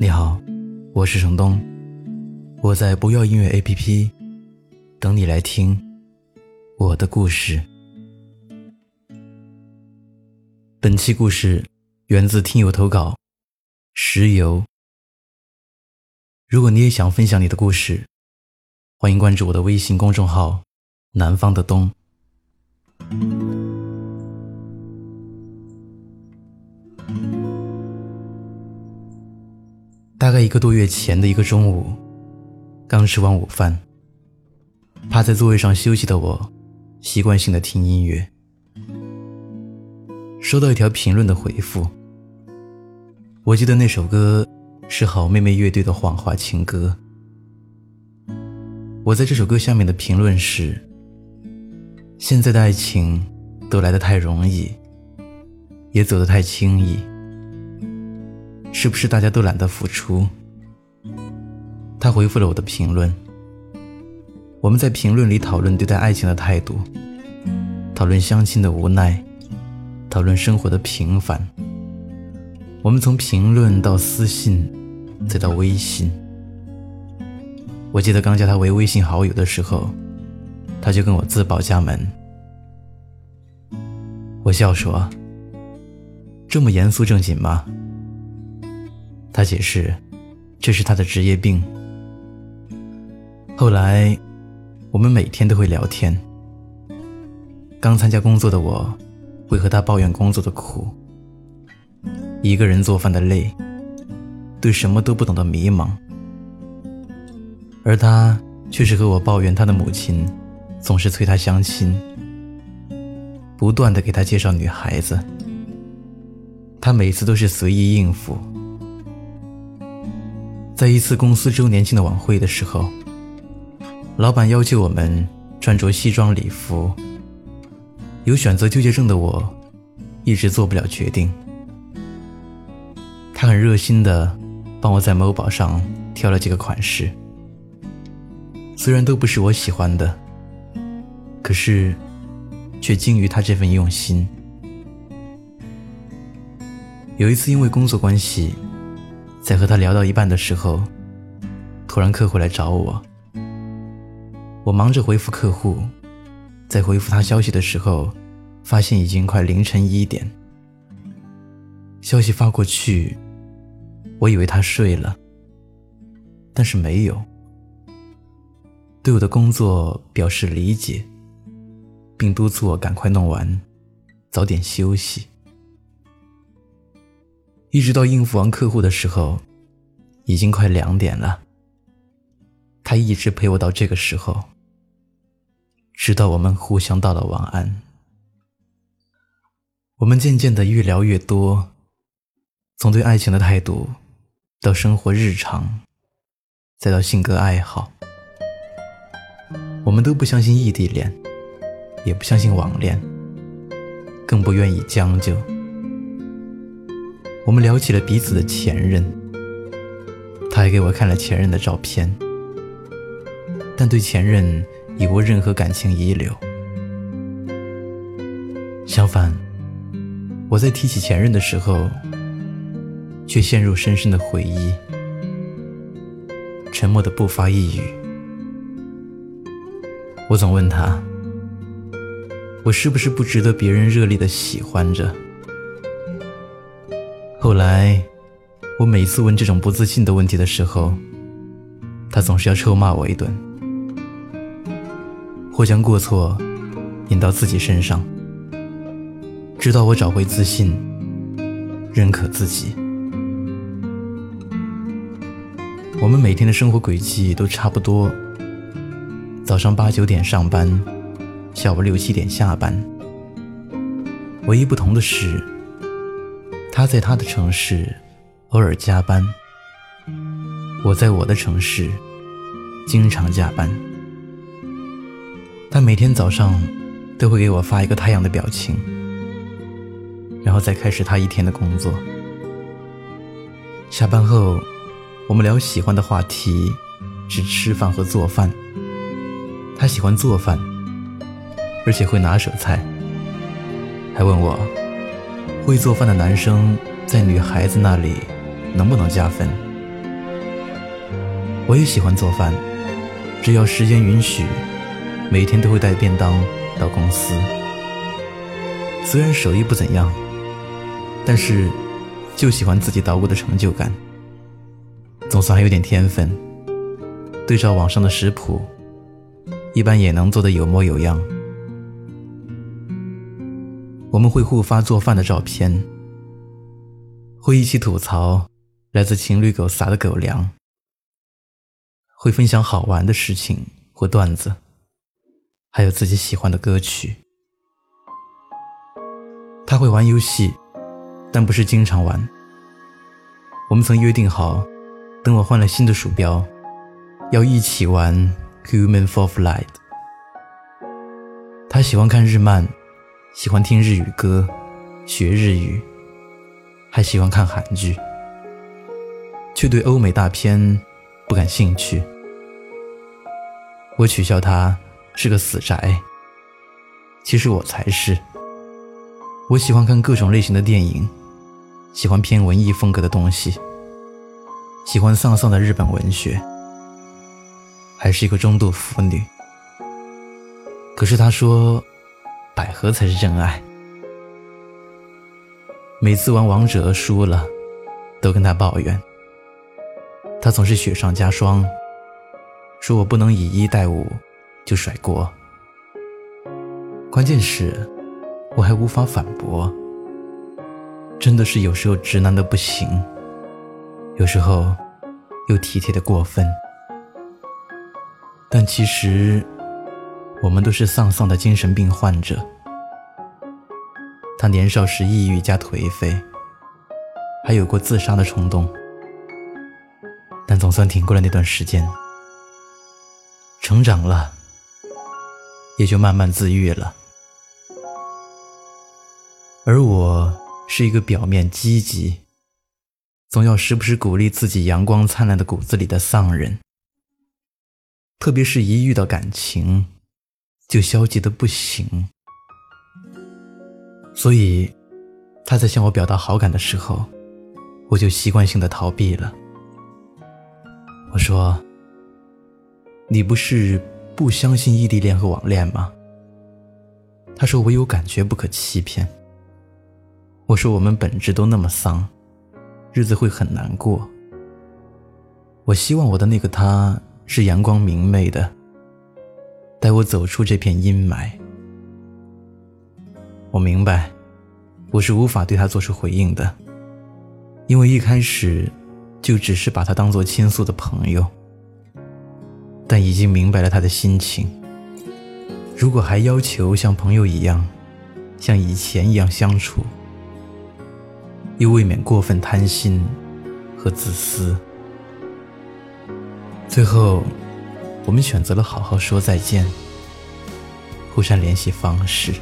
你好，我是程东，我在不要音乐 APP 等你来听我的故事。本期故事。源自听友投稿，石油。如果你也想分享你的故事，欢迎关注我的微信公众号“南方的冬”。大概一个多月前的一个中午，刚吃完午饭，趴在座位上休息的我，习惯性的听音乐，收到一条评论的回复。我记得那首歌是好妹妹乐队的《谎话情歌》。我在这首歌下面的评论是：现在的爱情都来得太容易，也走得太轻易，是不是大家都懒得付出？他回复了我的评论。我们在评论里讨论对待爱情的态度，讨论相亲的无奈，讨论生活的平凡。我们从评论到私信，再到微信。我记得刚加他为微信好友的时候，他就跟我自报家门。我笑说：“这么严肃正经吗？”他解释：“这是他的职业病。”后来，我们每天都会聊天。刚参加工作的我，会和他抱怨工作的苦。一个人做饭的累，对什么都不懂的迷茫，而他却是和我抱怨他的母亲总是催他相亲，不断的给他介绍女孩子，他每次都是随意应付。在一次公司周年庆的晚会的时候，老板要求我们穿着西装礼服，有选择纠结症的我，一直做不了决定。他很热心的帮我在某宝上挑了几个款式，虽然都不是我喜欢的，可是却精于他这份用心。有一次因为工作关系，在和他聊到一半的时候，突然客户来找我，我忙着回复客户，在回复他消息的时候，发现已经快凌晨一点，消息发过去。我以为他睡了，但是没有。对我的工作表示理解，并督促我赶快弄完，早点休息。一直到应付完客户的时候，已经快两点了。他一直陪我到这个时候，直到我们互相道了晚安。我们渐渐的越聊越多，从对爱情的态度。到生活日常，再到性格爱好，我们都不相信异地恋，也不相信网恋，更不愿意将就。我们聊起了彼此的前任，他还给我看了前任的照片，但对前任已无任何感情遗留。相反，我在提起前任的时候。却陷入深深的回忆，沉默的不发一语。我总问他：“我是不是不值得别人热烈的喜欢着？”后来，我每次问这种不自信的问题的时候，他总是要臭骂我一顿，或将过错引到自己身上，直到我找回自信，认可自己。我们每天的生活轨迹都差不多，早上八九点上班，下午六七点下班。唯一不同的是，他在他的城市偶尔加班，我在我的城市经常加班。他每天早上都会给我发一个太阳的表情，然后再开始他一天的工作。下班后，我们聊喜欢的话题是吃饭和做饭。他喜欢做饭，而且会拿手菜，还问我会做饭的男生在女孩子那里能不能加分。我也喜欢做饭，只要时间允许。每天都会带便当到公司，虽然手艺不怎样，但是就喜欢自己捣鼓的成就感，总算还有点天分。对照网上的食谱，一般也能做得有模有样。我们会互发做饭的照片，会一起吐槽来自情侣狗撒的狗粮，会分享好玩的事情或段子。还有自己喜欢的歌曲。他会玩游戏，但不是经常玩。我们曾约定好，等我换了新的鼠标，要一起玩《Human for Flight》。他喜欢看日漫，喜欢听日语歌，学日语，还喜欢看韩剧，却对欧美大片不感兴趣。我取笑他。是个死宅，其实我才是。我喜欢看各种类型的电影，喜欢偏文艺风格的东西，喜欢丧丧的日本文学，还是一个中度腐女。可是他说，百合才是真爱。每次玩王者输了，都跟他抱怨，他总是雪上加霜，说我不能以一待五。就甩锅，关键是，我还无法反驳。真的是有时候直男的不行，有时候又体贴的过分。但其实，我们都是丧丧的精神病患者。他年少时抑郁加颓废，还有过自杀的冲动，但总算挺过了那段时间，成长了。也就慢慢自愈了。而我是一个表面积极，总要时不时鼓励自己阳光灿烂的骨子里的丧人。特别是一遇到感情，就消极的不行。所以，他在向我表达好感的时候，我就习惯性的逃避了。我说：“你不是……”不相信异地恋和网恋吗？他说唯有感觉不可欺骗。我说我们本质都那么丧，日子会很难过。我希望我的那个他是阳光明媚的，带我走出这片阴霾。我明白，我是无法对他做出回应的，因为一开始就只是把他当做倾诉的朋友。但已经明白了他的心情。如果还要求像朋友一样，像以前一样相处，又未免过分贪心和自私。最后，我们选择了好好说再见，互删联系方式。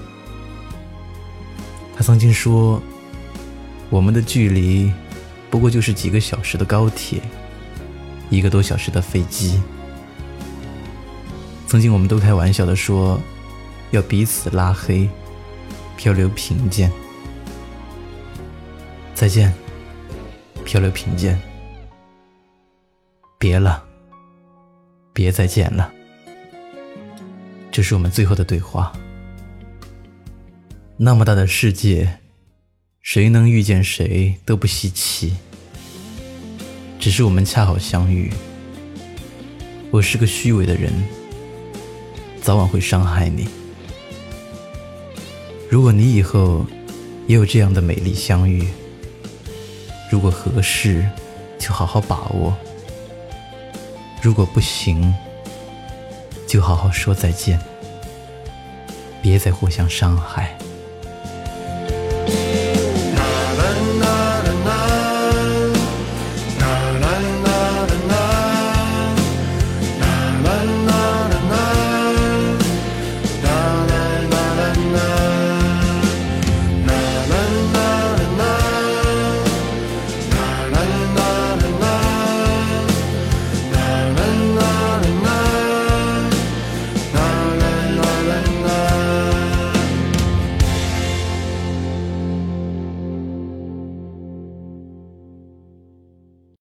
他曾经说，我们的距离不过就是几个小时的高铁，一个多小时的飞机。曾经我们都开玩笑的说，要彼此拉黑，漂流贫贱。再见，漂流贫贱。别了，别再见了。这是我们最后的对话。那么大的世界，谁能遇见谁都不稀奇。只是我们恰好相遇。我是个虚伪的人。早晚会伤害你。如果你以后也有这样的美丽相遇，如果合适，就好好把握；如果不行，就好好说再见，别再互相伤害。